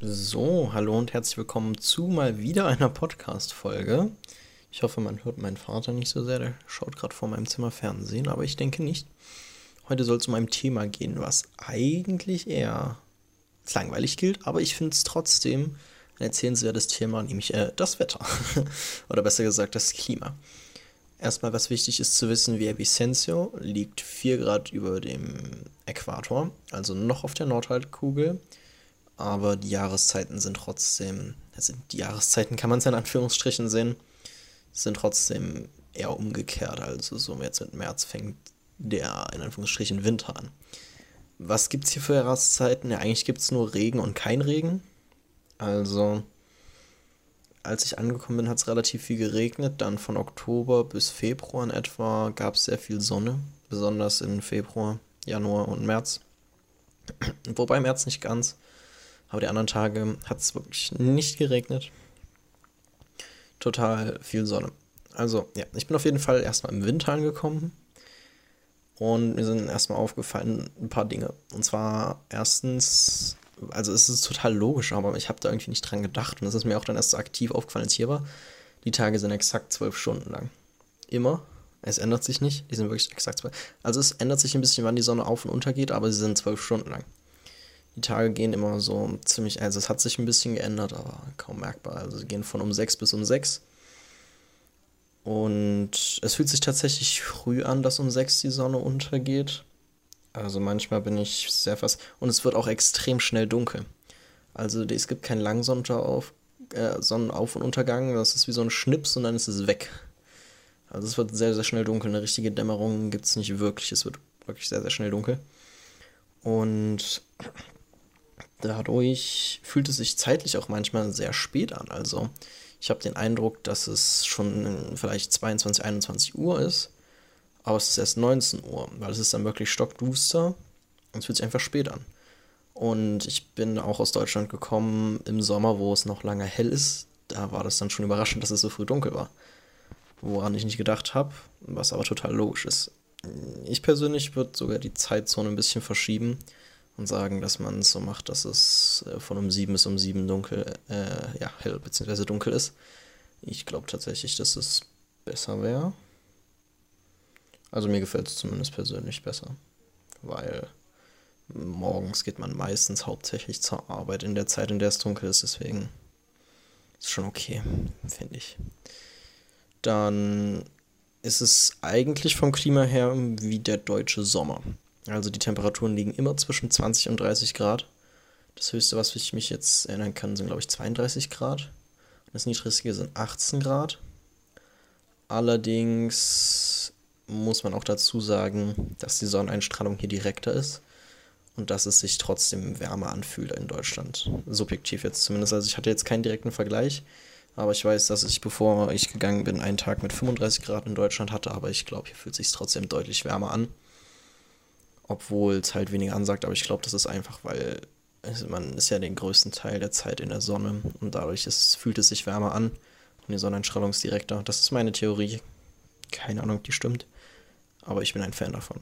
So, hallo und herzlich willkommen zu mal wieder einer Podcast-Folge. Ich hoffe, man hört meinen Vater nicht so sehr, der schaut gerade vor meinem Zimmer Fernsehen, aber ich denke nicht. Heute soll es um ein Thema gehen, was eigentlich eher langweilig gilt, aber ich finde es trotzdem ein erzählenswertes Thema, nämlich äh, das Wetter. Oder besser gesagt, das Klima. Erstmal, was wichtig ist zu wissen, Via Vicencio liegt 4 Grad über dem Äquator, also noch auf der Nordhalbkugel aber die Jahreszeiten sind trotzdem, also die Jahreszeiten kann man es in Anführungsstrichen sehen, sind trotzdem eher umgekehrt. Also so jetzt mit März fängt der in Anführungsstrichen Winter an. Was gibt es hier für Jahreszeiten? Ja, eigentlich gibt es nur Regen und kein Regen. Also, als ich angekommen bin, hat es relativ viel geregnet. Dann von Oktober bis Februar in etwa gab es sehr viel Sonne, besonders in Februar, Januar und März. Wobei März nicht ganz. Aber die anderen Tage hat es wirklich nicht geregnet. Total viel Sonne. Also, ja, ich bin auf jeden Fall erstmal im Winter angekommen. Und mir sind erstmal aufgefallen ein paar Dinge. Und zwar erstens, also es ist total logisch, aber ich habe da irgendwie nicht dran gedacht. Und das ist mir auch dann erst so aktiv aufgefallen, als hier war. Die Tage sind exakt zwölf Stunden lang. Immer. Es ändert sich nicht. Die sind wirklich exakt zwölf. Also es ändert sich ein bisschen, wann die Sonne auf und unter geht, aber sie sind zwölf Stunden lang die Tage gehen immer so ziemlich, also es hat sich ein bisschen geändert, aber kaum merkbar. Also sie gehen von um 6 bis um 6. Und es fühlt sich tatsächlich früh an, dass um 6 die Sonne untergeht. Also manchmal bin ich sehr fast. Und es wird auch extrem schnell dunkel. Also es gibt keinen langen Sonnenauf, äh, Sonnenauf- und Untergang. Das ist wie so ein Schnips und dann ist es weg. Also es wird sehr, sehr schnell dunkel. Eine richtige Dämmerung gibt es nicht wirklich. Es wird wirklich sehr, sehr schnell dunkel. Und dadurch fühlt es sich zeitlich auch manchmal sehr spät an. Also ich habe den Eindruck, dass es schon vielleicht 22, 21 Uhr ist, aber es ist erst 19 Uhr, weil es ist dann wirklich stockduster und es fühlt sich einfach spät an. Und ich bin auch aus Deutschland gekommen im Sommer, wo es noch lange hell ist. Da war das dann schon überraschend, dass es so früh dunkel war. Woran ich nicht gedacht habe, was aber total logisch ist. Ich persönlich würde sogar die Zeitzone ein bisschen verschieben und sagen, dass man es so macht, dass es äh, von um 7 bis um 7 dunkel, äh, ja, hell bzw. dunkel ist. Ich glaube tatsächlich, dass es besser wäre. Also mir gefällt es zumindest persönlich besser, weil morgens geht man meistens hauptsächlich zur Arbeit in der Zeit, in der es dunkel ist, deswegen ist schon okay, finde ich. Dann ist es eigentlich vom Klima her wie der deutsche Sommer. Also die Temperaturen liegen immer zwischen 20 und 30 Grad. Das höchste, was ich mich jetzt erinnern kann, sind, glaube ich, 32 Grad. Das niedrigste sind 18 Grad. Allerdings muss man auch dazu sagen, dass die Sonneneinstrahlung hier direkter ist und dass es sich trotzdem wärmer anfühlt in Deutschland. Subjektiv jetzt zumindest. Also ich hatte jetzt keinen direkten Vergleich, aber ich weiß, dass ich, bevor ich gegangen bin, einen Tag mit 35 Grad in Deutschland hatte, aber ich glaube, hier fühlt es sich trotzdem deutlich wärmer an obwohl es halt weniger ansagt, aber ich glaube, das ist einfach, weil man ist ja den größten Teil der Zeit in der Sonne und dadurch ist, fühlt es sich wärmer an und die Sonneneinstrahlung ist direkter. Das ist meine Theorie. Keine Ahnung, ob die stimmt, aber ich bin ein Fan davon.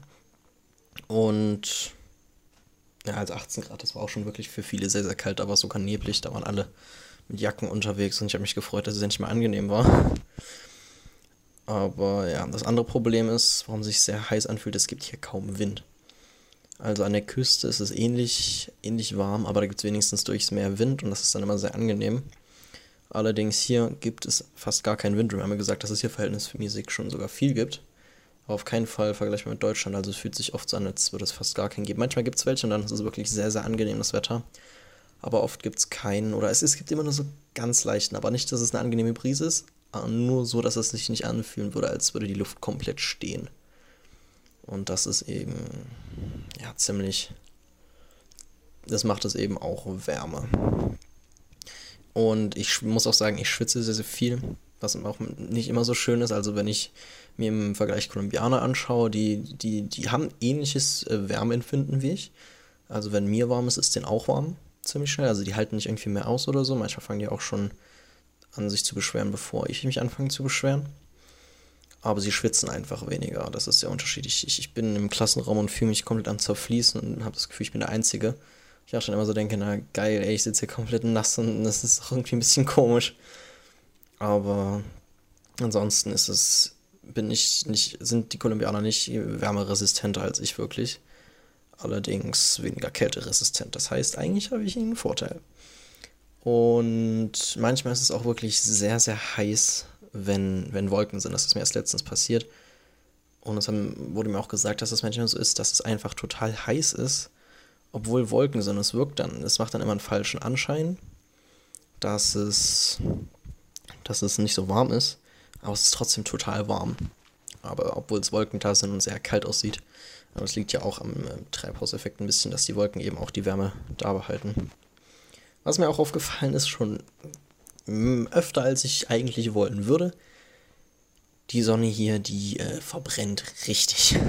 Und ja, als 18 Grad, das war auch schon wirklich für viele sehr, sehr kalt, aber sogar neblig, da waren alle mit Jacken unterwegs und ich habe mich gefreut, dass es endlich mal angenehm war. Aber ja, das andere Problem ist, warum es sich sehr heiß anfühlt, es gibt hier kaum Wind. Also an der Küste ist es ähnlich, ähnlich warm, aber da gibt es wenigstens durchs Meer Wind und das ist dann immer sehr angenehm. Allerdings hier gibt es fast gar keinen Wind. Wir haben ja gesagt, dass es hier verhältnismäßig schon sogar viel gibt. Aber auf keinen Fall vergleichbar mit Deutschland. Also es fühlt sich oft so an, als würde es fast gar keinen geben. Manchmal gibt es welche und dann ist es wirklich sehr, sehr angenehm, das Wetter. Aber oft gibt es keinen. Oder es, es gibt immer nur so ganz leichten. Aber nicht, dass es eine angenehme Brise ist. Nur so, dass es sich nicht anfühlen würde, als würde die Luft komplett stehen. Und das ist eben, ja, ziemlich, das macht es eben auch wärmer. Und ich muss auch sagen, ich schwitze sehr, sehr viel, was auch nicht immer so schön ist. Also wenn ich mir im Vergleich Kolumbianer anschaue, die, die, die haben ähnliches äh, Wärmeempfinden wie ich. Also wenn mir warm ist, ist denen auch warm, ziemlich schnell. Also die halten nicht irgendwie mehr aus oder so. Manchmal fangen die auch schon an, sich zu beschweren, bevor ich mich anfange zu beschweren aber sie schwitzen einfach weniger. Das ist sehr unterschiedlich. Ich, ich bin im Klassenraum und fühle mich komplett am Zerfließen und habe das Gefühl, ich bin der Einzige. ich auch schon immer so denke, na geil, ey, ich sitze hier komplett nass und das ist auch irgendwie ein bisschen komisch. Aber ansonsten ist es, bin ich nicht, sind die Kolumbianer nicht wärmeresistenter als ich wirklich. Allerdings weniger kälteresistent. Das heißt, eigentlich habe ich einen Vorteil. Und manchmal ist es auch wirklich sehr, sehr heiß, wenn, wenn Wolken sind. Das ist mir erst letztens passiert. Und es wurde mir auch gesagt, dass es manchmal so ist, dass es einfach total heiß ist, obwohl Wolken sind. Es wirkt dann, es macht dann immer einen falschen Anschein, dass es, dass es nicht so warm ist, aber es ist trotzdem total warm. Aber obwohl es Wolken da sind und sehr kalt aussieht. Aber es liegt ja auch am äh, Treibhauseffekt ein bisschen, dass die Wolken eben auch die Wärme da behalten. Was mir auch aufgefallen ist, schon öfter als ich eigentlich wollen würde, die Sonne hier, die äh, verbrennt richtig.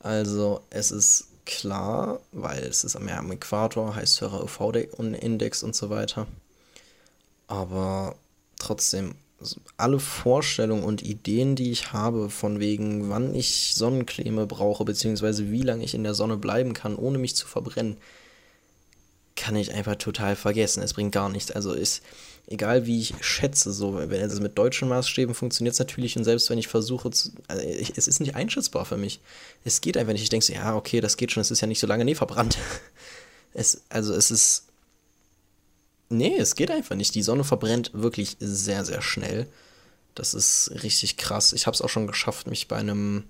Also es ist klar, weil es ist am Äquator, heißt höherer UV-Index und so weiter. Aber trotzdem, alle Vorstellungen und Ideen, die ich habe, von wegen, wann ich Sonnencreme brauche, beziehungsweise wie lange ich in der Sonne bleiben kann, ohne mich zu verbrennen, kann ich einfach total vergessen. Es bringt gar nichts. Also ist, egal wie ich schätze, so, wenn es mit deutschen Maßstäben funktioniert es natürlich und selbst wenn ich versuche, zu, also ich, es ist nicht einschätzbar für mich. Es geht einfach nicht. Ich denke so, ja, okay, das geht schon, es ist ja nicht so lange, nee, verbrannt. Es, also es ist, nee, es geht einfach nicht. Die Sonne verbrennt wirklich sehr, sehr schnell. Das ist richtig krass. Ich habe es auch schon geschafft, mich bei einem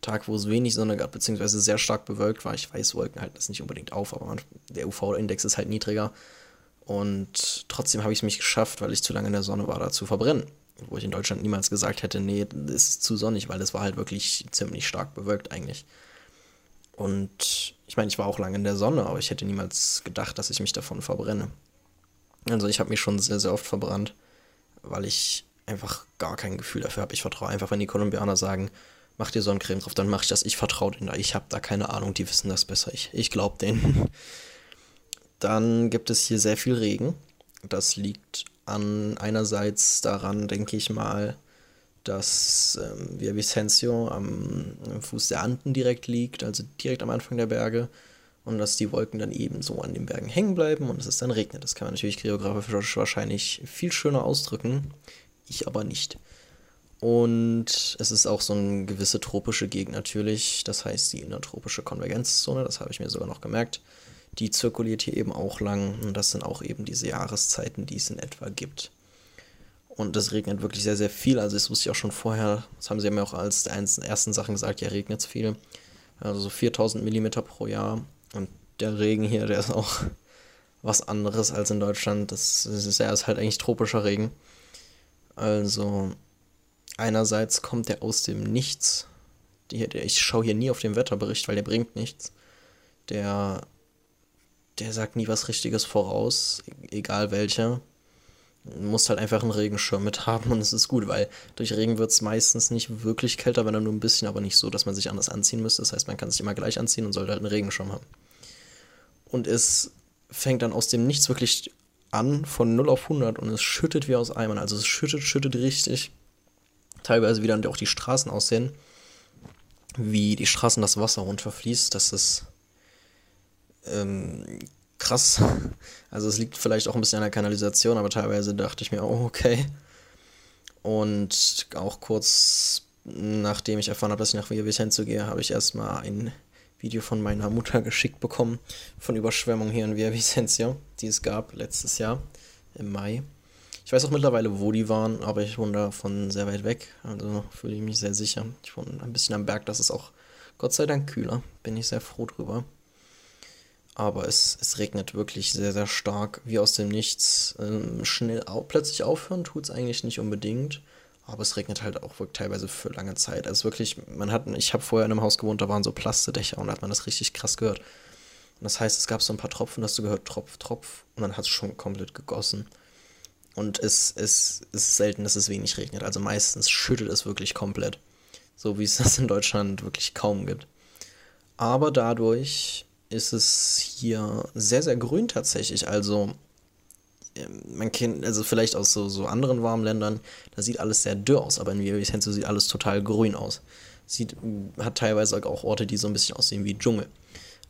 Tag, wo es wenig Sonne gab, beziehungsweise sehr stark bewölkt war. Ich weiß, Wolken halten das nicht unbedingt auf, aber man, der UV-Index ist halt niedriger. Und trotzdem habe ich es mich geschafft, weil ich zu lange in der Sonne war, da zu verbrennen. Wo ich in Deutschland niemals gesagt hätte, nee, es ist zu sonnig, weil es war halt wirklich ziemlich stark bewölkt eigentlich. Und ich meine, ich war auch lange in der Sonne, aber ich hätte niemals gedacht, dass ich mich davon verbrenne. Also ich habe mich schon sehr, sehr oft verbrannt, weil ich einfach gar kein Gefühl dafür habe. Ich vertraue einfach, wenn die Kolumbianer sagen, mach dir Sonnencreme drauf, dann mache ich das. Ich vertraue denen da. Ich habe da keine Ahnung, die wissen das besser. Ich, ich glaube denen. Dann gibt es hier sehr viel Regen. Das liegt an einerseits daran, denke ich mal, dass ähm, Vicencio am, am Fuß der Anden direkt liegt, also direkt am Anfang der Berge. Und dass die Wolken dann eben so an den Bergen hängen bleiben und es dann regnet. Das kann man natürlich geografisch wahrscheinlich viel schöner ausdrücken. Ich aber nicht. Und es ist auch so eine gewisse tropische Gegend natürlich. Das heißt die innertropische Konvergenzzone, das habe ich mir sogar noch gemerkt die zirkuliert hier eben auch lang. Und das sind auch eben diese Jahreszeiten, die es in etwa gibt. Und es regnet wirklich sehr, sehr viel. Also, das wusste ich auch schon vorher. Das haben sie mir auch als der ersten Sachen gesagt: ja, regnet es viel. Also, so 4000 Millimeter pro Jahr. Und der Regen hier, der ist auch was anderes als in Deutschland. Das ist ist halt eigentlich tropischer Regen. Also, einerseits kommt der aus dem Nichts. Ich schaue hier nie auf den Wetterbericht, weil der bringt nichts. Der der sagt nie was Richtiges voraus, egal welcher. Du musst halt einfach einen Regenschirm mit haben und es ist gut, weil durch Regen wird es meistens nicht wirklich kälter, wenn dann nur ein bisschen, aber nicht so, dass man sich anders anziehen müsste. Das heißt, man kann sich immer gleich anziehen und sollte halt einen Regenschirm haben. Und es fängt dann aus dem Nichts wirklich an, von 0 auf 100 und es schüttet wie aus Eimern. Also es schüttet, schüttet richtig. Teilweise wie dann auch die Straßen aussehen. Wie die Straßen das Wasser runterfließt. Das ist ähm, krass. Also es liegt vielleicht auch ein bisschen an der Kanalisation, aber teilweise dachte ich mir, oh, okay. Und auch kurz nachdem ich erfahren habe, dass ich nach Villavicencio gehe, habe ich erstmal ein Video von meiner Mutter geschickt bekommen von Überschwemmung hier in Villavicencio, die es gab letztes Jahr im Mai. Ich weiß auch mittlerweile, wo die waren, aber ich wohne da von sehr weit weg, also fühle ich mich sehr sicher. Ich wohne ein bisschen am Berg, das ist auch Gott sei Dank kühler, bin ich sehr froh drüber aber es, es regnet wirklich sehr, sehr stark, wie aus dem Nichts. Ähm, schnell au plötzlich aufhören tut es eigentlich nicht unbedingt, aber es regnet halt auch wirklich teilweise für lange Zeit. Also wirklich, man hat, ich habe vorher in einem Haus gewohnt, da waren so Plastedächer und da hat man das richtig krass gehört. Und das heißt, es gab so ein paar Tropfen, hast du gehört, Tropf, Tropf, und dann hat es schon komplett gegossen. Und es, es, es ist selten, dass es wenig regnet. Also meistens schüttet es wirklich komplett. So wie es das in Deutschland wirklich kaum gibt. Aber dadurch ist es hier sehr, sehr grün tatsächlich. Also ähm, man kennt, also vielleicht aus so, so anderen warmen Ländern, da sieht alles sehr dürr aus, aber in Vicenzo sieht alles total grün aus. Sieht, hat teilweise auch Orte, die so ein bisschen aussehen wie Dschungel.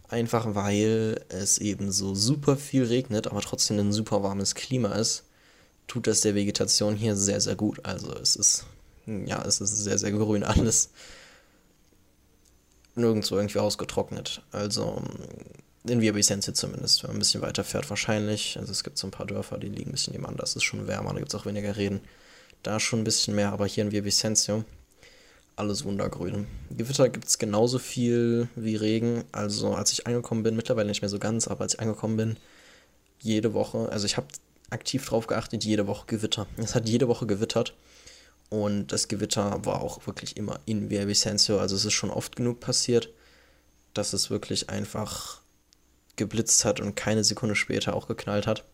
Einfach weil es eben so super viel regnet, aber trotzdem ein super warmes Klima ist, tut das der Vegetation hier sehr, sehr gut. Also es ist, ja, es ist sehr, sehr grün alles. Nirgendwo irgendwie ausgetrocknet. Also in Villavicencio zumindest, wenn man ein bisschen weiter fährt wahrscheinlich. Also es gibt so ein paar Dörfer, die liegen ein bisschen nebenan, das ist schon wärmer, da gibt es auch weniger Reden. Da schon ein bisschen mehr, aber hier in Villavicencio alles wundergrün. Gewitter gibt es genauso viel wie Regen. Also als ich angekommen bin, mittlerweile nicht mehr so ganz, aber als ich angekommen bin, jede Woche, also ich habe aktiv drauf geachtet, jede Woche Gewitter. Es hat jede Woche gewittert. Und das Gewitter war auch wirklich immer in Villavicencio. Also es ist schon oft genug passiert, dass es wirklich einfach geblitzt hat und keine Sekunde später auch geknallt hat.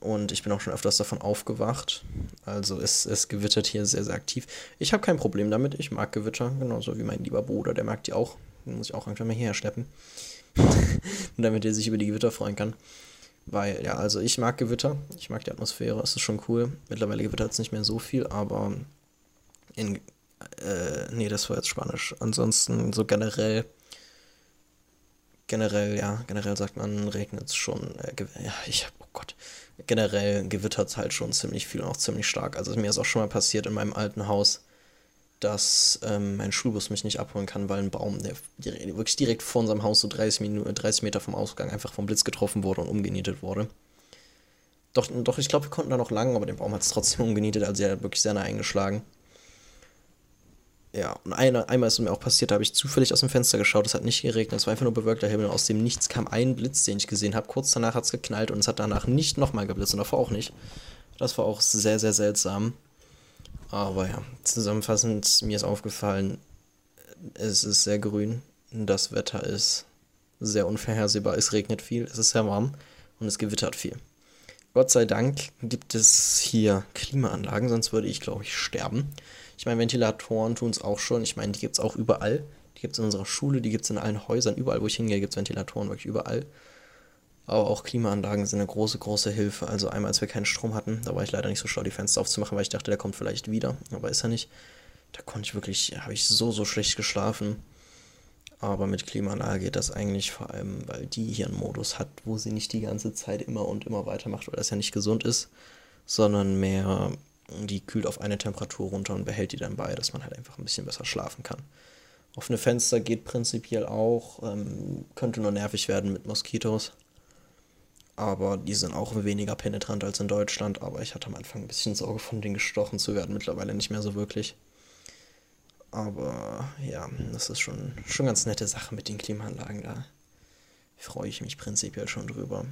Und ich bin auch schon öfters davon aufgewacht. Also es, es gewittert hier sehr, sehr aktiv. Ich habe kein Problem damit. Ich mag Gewitter, genauso wie mein lieber Bruder, der mag die auch. Den muss ich auch irgendwann mal hierher schleppen. damit er sich über die Gewitter freuen kann. Weil, ja, also ich mag Gewitter, ich mag die Atmosphäre, es ist schon cool. Mittlerweile gewittert es nicht mehr so viel, aber in, äh, nee, das war jetzt Spanisch. Ansonsten so generell, generell, ja, generell sagt man, regnet es schon, äh, ja, ich hab, oh Gott, generell gewittert es halt schon ziemlich viel und auch ziemlich stark. Also mir ist auch schon mal passiert in meinem alten Haus, dass ähm, mein Schulbus mich nicht abholen kann, weil ein Baum, der wirklich direkt vor unserem Haus, so 30, Minuten, 30 Meter vom Ausgang, einfach vom Blitz getroffen wurde und umgenietet wurde. Doch, doch ich glaube, wir konnten da noch lang, aber den Baum hat es trotzdem umgenietet, also er hat wirklich sehr nah eingeschlagen. Ja, und eine, einmal ist es mir auch passiert, da habe ich zufällig aus dem Fenster geschaut, es hat nicht geregnet, es war einfach nur bewölkter Himmel aus dem Nichts kam ein Blitz, den ich gesehen habe. Kurz danach hat es geknallt und es hat danach nicht nochmal geblitzt und davor auch nicht. Das war auch sehr, sehr seltsam. Aber ja, zusammenfassend, mir ist aufgefallen, es ist sehr grün, das Wetter ist sehr unvorhersehbar, es regnet viel, es ist sehr warm und es gewittert viel. Gott sei Dank gibt es hier Klimaanlagen, sonst würde ich, glaube ich, sterben. Ich meine, Ventilatoren tun es auch schon. Ich meine, die gibt es auch überall. Die gibt es in unserer Schule, die gibt es in allen Häusern. Überall, wo ich hingehe, gibt es Ventilatoren, wirklich überall. Aber auch Klimaanlagen sind eine große, große Hilfe. Also einmal, als wir keinen Strom hatten, da war ich leider nicht so schlau, die Fenster aufzumachen, weil ich dachte, der kommt vielleicht wieder. Aber ist er nicht. Da konnte ich wirklich, habe ich so, so schlecht geschlafen. Aber mit Klimaanlage geht das eigentlich vor allem, weil die hier einen Modus hat, wo sie nicht die ganze Zeit immer und immer weitermacht, weil das ja nicht gesund ist, sondern mehr, die kühlt auf eine Temperatur runter und behält die dann bei, dass man halt einfach ein bisschen besser schlafen kann. Offene Fenster geht prinzipiell auch, ähm, könnte nur nervig werden mit Moskitos aber die sind auch weniger penetrant als in Deutschland. Aber ich hatte am Anfang ein bisschen Sorge, von denen gestochen zu werden. Mittlerweile nicht mehr so wirklich. Aber ja, das ist schon, schon ganz nette Sache mit den Klimaanlagen. Da freue ich mich prinzipiell schon drüber.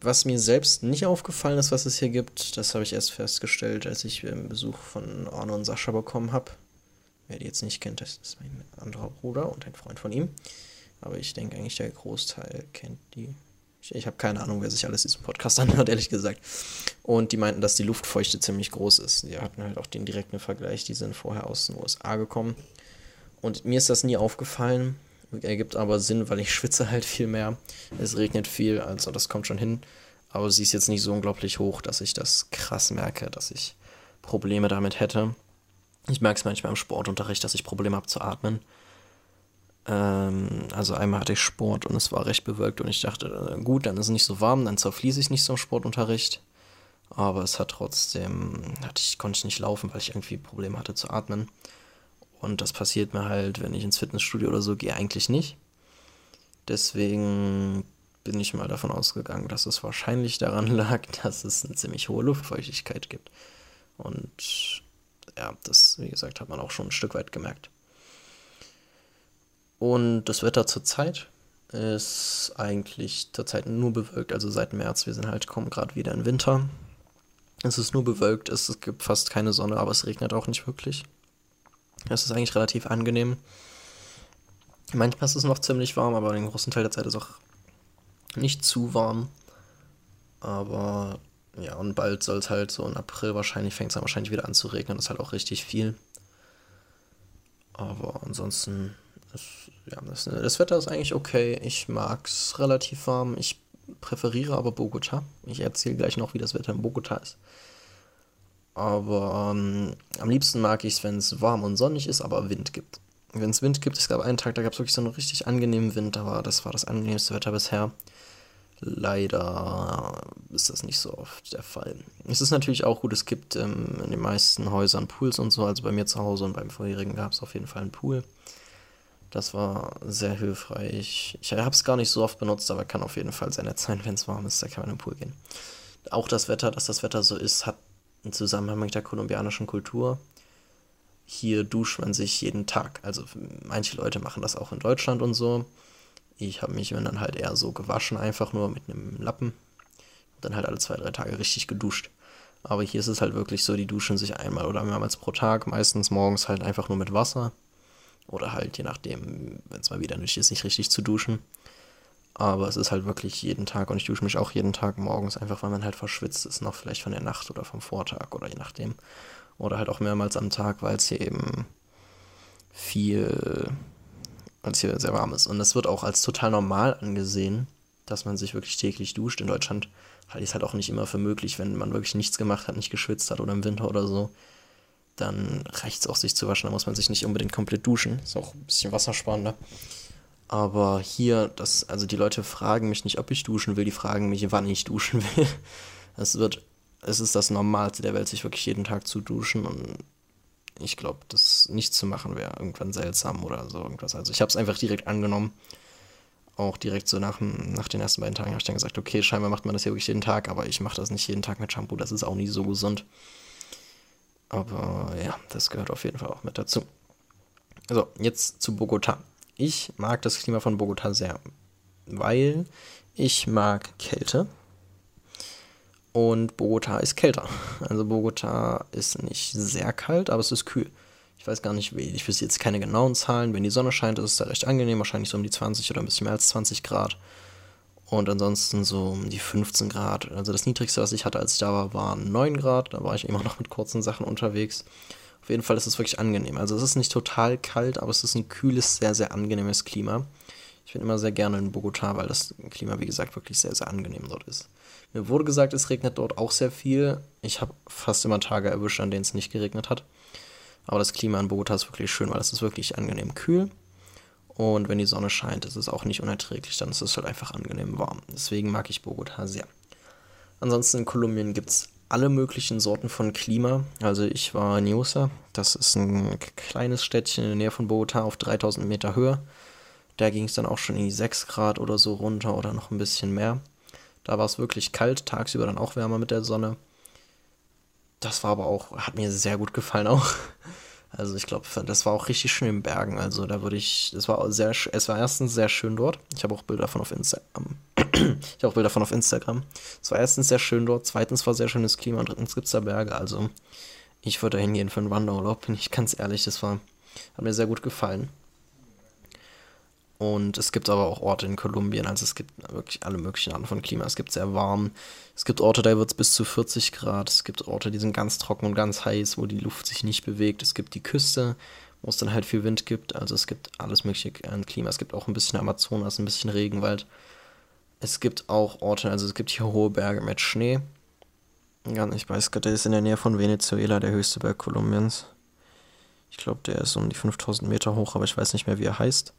Was mir selbst nicht aufgefallen ist, was es hier gibt, das habe ich erst festgestellt, als ich einen Besuch von Arno und Sascha bekommen habe. Wer die jetzt nicht kennt, das ist mein anderer Bruder und ein Freund von ihm. Aber ich denke eigentlich, der Großteil kennt die ich, ich habe keine Ahnung, wer sich alles diesen Podcast anhört, ehrlich gesagt. Und die meinten, dass die Luftfeuchte ziemlich groß ist. Die hatten halt auch den direkten Vergleich, die sind vorher aus den USA gekommen. Und mir ist das nie aufgefallen. Ergibt aber Sinn, weil ich schwitze halt viel mehr. Es regnet viel, also das kommt schon hin. Aber sie ist jetzt nicht so unglaublich hoch, dass ich das krass merke, dass ich Probleme damit hätte. Ich merke es manchmal im Sportunterricht, dass ich Probleme habe zu atmen. Ähm, also einmal hatte ich Sport und es war recht bewölkt und ich dachte, äh, gut, dann ist es nicht so warm, dann zerfließe ich nicht im Sportunterricht. Aber es hat trotzdem, hatte ich, konnte ich nicht laufen, weil ich irgendwie Probleme hatte zu atmen. Und das passiert mir halt, wenn ich ins Fitnessstudio oder so gehe, eigentlich nicht. Deswegen bin ich mal davon ausgegangen, dass es wahrscheinlich daran lag, dass es eine ziemlich hohe Luftfeuchtigkeit gibt. Und ja, das, wie gesagt, hat man auch schon ein Stück weit gemerkt. Und das Wetter zurzeit ist eigentlich zurzeit nur bewölkt, also seit März. Wir sind halt kommen gerade wieder in Winter. Es ist nur bewölkt, es gibt fast keine Sonne, aber es regnet auch nicht wirklich. Es ist eigentlich relativ angenehm. Manchmal ist es noch ziemlich warm, aber den großen Teil der Zeit ist auch nicht zu warm. Aber ja, und bald soll es halt so im April wahrscheinlich, fängt es dann wahrscheinlich wieder an zu regnen. Das ist halt auch richtig viel. Aber ansonsten das, ja, das, das Wetter ist eigentlich okay. Ich mag es relativ warm. Ich präferiere aber Bogota. Ich erzähle gleich noch, wie das Wetter in Bogota ist. Aber ähm, am liebsten mag ich es, wenn es warm und sonnig ist, aber Wind gibt. wenn es Wind gibt, es gab einen Tag, da gab es wirklich so einen richtig angenehmen Wind, war, das war das angenehmste Wetter bisher. Leider ist das nicht so oft der Fall. Es ist natürlich auch gut, es gibt ähm, in den meisten Häusern Pools und so, also bei mir zu Hause und beim vorherigen gab es auf jeden Fall einen Pool. Das war sehr hilfreich. Ich habe es gar nicht so oft benutzt, aber kann auf jeden Fall sehr nett sein, wenn es warm ist, da kann man in den Pool gehen. Auch das Wetter, dass das Wetter so ist, hat einen Zusammenhang mit der kolumbianischen Kultur hier duscht man sich jeden Tag. Also manche Leute machen das auch in Deutschland und so. Ich habe mich dann halt eher so gewaschen, einfach nur mit einem Lappen. Und dann halt alle zwei, drei Tage richtig geduscht. Aber hier ist es halt wirklich so, die duschen sich einmal oder mehrmals pro Tag, meistens morgens halt einfach nur mit Wasser. Oder halt, je nachdem, wenn es mal wieder nötig ist, nicht richtig zu duschen. Aber es ist halt wirklich jeden Tag und ich dusche mich auch jeden Tag morgens, einfach weil man halt verschwitzt ist, noch vielleicht von der Nacht oder vom Vortag oder je nachdem. Oder halt auch mehrmals am Tag, weil es hier eben viel, weil es hier sehr warm ist. Und das wird auch als total normal angesehen, dass man sich wirklich täglich duscht. In Deutschland halte ich es halt auch nicht immer für möglich, wenn man wirklich nichts gemacht hat, nicht geschwitzt hat oder im Winter oder so. Dann reicht es auch, sich zu waschen. Da muss man sich nicht unbedingt komplett duschen. Ist auch ein bisschen wassersparender. Aber hier, das, also die Leute fragen mich nicht, ob ich duschen will, die fragen mich, wann ich duschen will. Es wird es ist das Normalste der Welt, sich wirklich jeden Tag zu duschen und ich glaube, das nicht zu machen wäre irgendwann seltsam oder so irgendwas. Also ich habe es einfach direkt angenommen. Auch direkt so nach, nach den ersten beiden Tagen habe ich dann gesagt, okay, scheinbar macht man das ja wirklich jeden Tag, aber ich mache das nicht jeden Tag mit Shampoo, das ist auch nicht so gesund. Aber ja, das gehört auf jeden Fall auch mit dazu. So, jetzt zu Bogota. Ich mag das Klima von Bogota sehr, weil ich mag Kälte. Und Bogota ist kälter. Also Bogota ist nicht sehr kalt, aber es ist kühl. Ich weiß gar nicht, wie, ich wüsste jetzt keine genauen Zahlen. Wenn die Sonne scheint, ist es da recht angenehm, wahrscheinlich so um die 20 oder ein bisschen mehr als 20 Grad. Und ansonsten so um die 15 Grad. Also das niedrigste, was ich hatte, als ich da war, waren 9 Grad. Da war ich immer noch mit kurzen Sachen unterwegs. Auf jeden Fall ist es wirklich angenehm. Also es ist nicht total kalt, aber es ist ein kühles, sehr, sehr angenehmes Klima. Ich bin immer sehr gerne in Bogota, weil das Klima, wie gesagt, wirklich sehr, sehr angenehm dort ist. Mir wurde gesagt, es regnet dort auch sehr viel. Ich habe fast immer Tage erwischt, an denen es nicht geregnet hat. Aber das Klima in Bogota ist wirklich schön, weil es ist wirklich angenehm kühl. Und wenn die Sonne scheint, ist es auch nicht unerträglich, dann ist es halt einfach angenehm warm. Deswegen mag ich Bogota sehr. Ansonsten in Kolumbien gibt es alle möglichen Sorten von Klima. Also ich war in Niosa, das ist ein kleines Städtchen in der Nähe von Bogota auf 3000 Meter Höhe. Da ging es dann auch schon in die 6 Grad oder so runter oder noch ein bisschen mehr. Da war es wirklich kalt, tagsüber dann auch wärmer mit der Sonne. Das war aber auch, hat mir sehr gut gefallen auch. Also ich glaube, das war auch richtig schön in Bergen. Also da würde ich, es war sehr, es war erstens sehr schön dort. Ich habe auch Bilder von auf Instagram. ich habe auch Bilder von auf Instagram. Es war erstens sehr schön dort, zweitens war sehr schönes Klima und drittens gibt es da Berge. Also ich würde da hingehen für einen Wanderurlaub, bin ich ganz ehrlich. Das war, hat mir sehr gut gefallen. Und es gibt aber auch Orte in Kolumbien, also es gibt wirklich alle möglichen Arten von Klima. Es gibt sehr warm, es gibt Orte, da wird es bis zu 40 Grad, es gibt Orte, die sind ganz trocken und ganz heiß, wo die Luft sich nicht bewegt. Es gibt die Küste, wo es dann halt viel Wind gibt. Also es gibt alles mögliche an Klima. Es gibt auch ein bisschen Amazonas, ein bisschen Regenwald. Es gibt auch Orte, also es gibt hier hohe Berge mit Schnee. Ich weiß gerade, der ist in der Nähe von Venezuela, der höchste Berg Kolumbiens. Ich glaube, der ist um die 5000 Meter hoch, aber ich weiß nicht mehr, wie er heißt.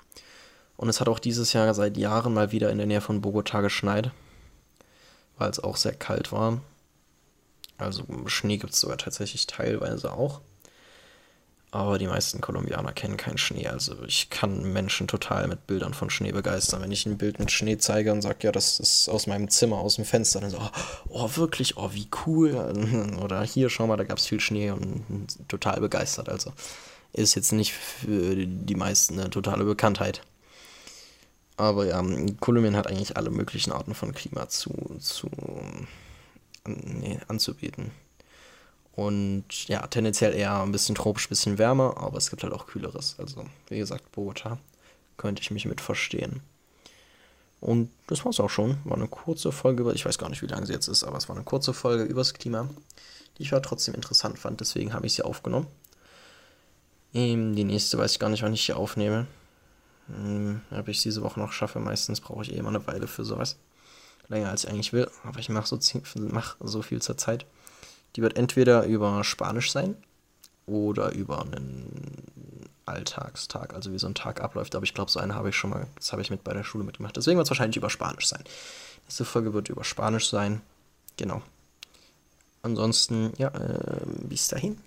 Und es hat auch dieses Jahr seit Jahren mal wieder in der Nähe von Bogota geschneit, weil es auch sehr kalt war. Also Schnee gibt es sogar tatsächlich teilweise auch. Aber die meisten Kolumbianer kennen keinen Schnee. Also ich kann Menschen total mit Bildern von Schnee begeistern. Wenn ich ein Bild mit Schnee zeige und sage, ja, das ist aus meinem Zimmer, aus dem Fenster, dann so, oh, wirklich, oh, wie cool. Oder hier, schau mal, da gab es viel Schnee und total begeistert. Also ist jetzt nicht für die meisten eine totale Bekanntheit. Aber ja, Kolumbien hat eigentlich alle möglichen Arten von Klima zu, zu nee, anzubieten. Und ja, tendenziell eher ein bisschen tropisch, ein bisschen wärmer, aber es gibt halt auch kühleres. Also, wie gesagt, Bogota könnte ich mich mit verstehen. Und das war's auch schon. War eine kurze Folge über, ich weiß gar nicht, wie lange sie jetzt ist, aber es war eine kurze Folge übers Klima, die ich ja trotzdem interessant fand, deswegen habe ich sie aufgenommen. Ähm, die nächste weiß ich gar nicht, wann ich sie aufnehme. Hm, ob ich diese Woche noch schaffe. Meistens brauche ich eh immer eine Weile für sowas. Länger als ich eigentlich will. Aber ich mache so, mach so viel zur Zeit. Die wird entweder über Spanisch sein. oder über einen Alltagstag, also wie so ein Tag abläuft. Aber ich glaube, so eine habe ich schon mal, das habe ich mit bei der Schule mitgemacht. Deswegen wird es wahrscheinlich über Spanisch sein. Nächste Folge wird über Spanisch sein. Genau. Ansonsten, ja, äh, bis dahin.